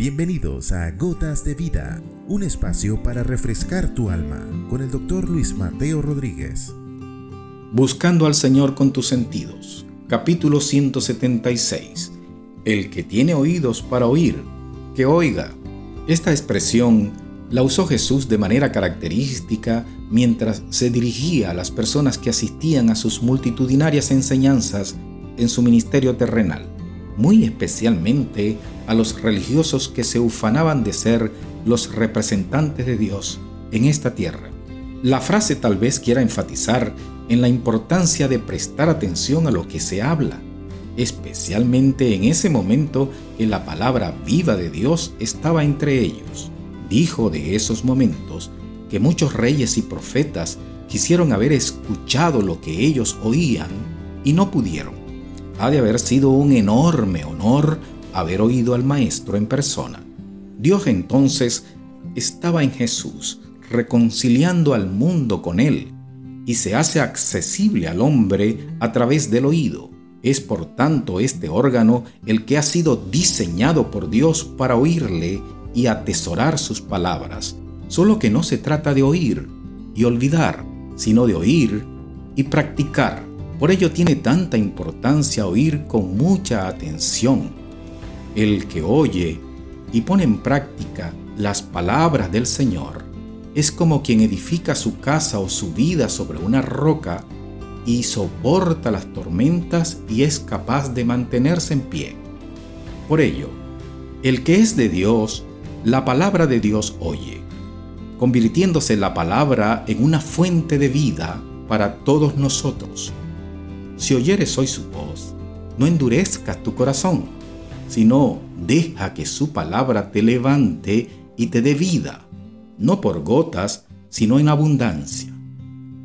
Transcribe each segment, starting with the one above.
Bienvenidos a Gotas de Vida, un espacio para refrescar tu alma con el doctor Luis Mateo Rodríguez. Buscando al Señor con tus sentidos. Capítulo 176. El que tiene oídos para oír, que oiga. Esta expresión la usó Jesús de manera característica mientras se dirigía a las personas que asistían a sus multitudinarias enseñanzas en su ministerio terrenal muy especialmente a los religiosos que se ufanaban de ser los representantes de Dios en esta tierra. La frase tal vez quiera enfatizar en la importancia de prestar atención a lo que se habla, especialmente en ese momento que la palabra viva de Dios estaba entre ellos. Dijo de esos momentos que muchos reyes y profetas quisieron haber escuchado lo que ellos oían y no pudieron ha de haber sido un enorme honor haber oído al Maestro en persona. Dios entonces estaba en Jesús, reconciliando al mundo con Él, y se hace accesible al hombre a través del oído. Es por tanto este órgano el que ha sido diseñado por Dios para oírle y atesorar sus palabras. Solo que no se trata de oír y olvidar, sino de oír y practicar. Por ello tiene tanta importancia oír con mucha atención. El que oye y pone en práctica las palabras del Señor es como quien edifica su casa o su vida sobre una roca y soporta las tormentas y es capaz de mantenerse en pie. Por ello, el que es de Dios, la palabra de Dios oye, convirtiéndose la palabra en una fuente de vida para todos nosotros. Si oyeres hoy su voz, no endurezcas tu corazón, sino deja que su palabra te levante y te dé vida, no por gotas, sino en abundancia.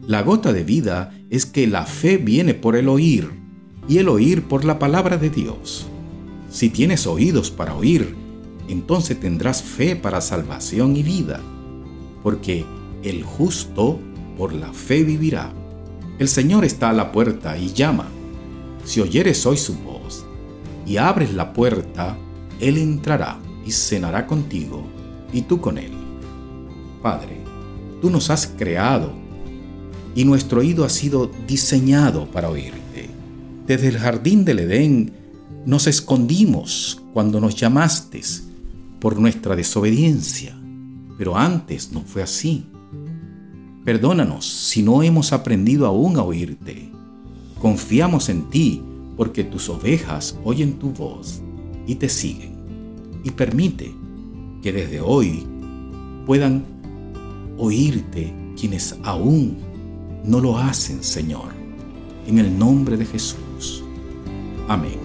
La gota de vida es que la fe viene por el oír, y el oír por la palabra de Dios. Si tienes oídos para oír, entonces tendrás fe para salvación y vida, porque el justo por la fe vivirá. El Señor está a la puerta y llama. Si oyeres hoy su voz y abres la puerta, Él entrará y cenará contigo y tú con Él. Padre, tú nos has creado y nuestro oído ha sido diseñado para oírte. Desde el jardín del Edén nos escondimos cuando nos llamaste por nuestra desobediencia, pero antes no fue así. Perdónanos si no hemos aprendido aún a oírte. Confiamos en ti porque tus ovejas oyen tu voz y te siguen. Y permite que desde hoy puedan oírte quienes aún no lo hacen, Señor. En el nombre de Jesús. Amén.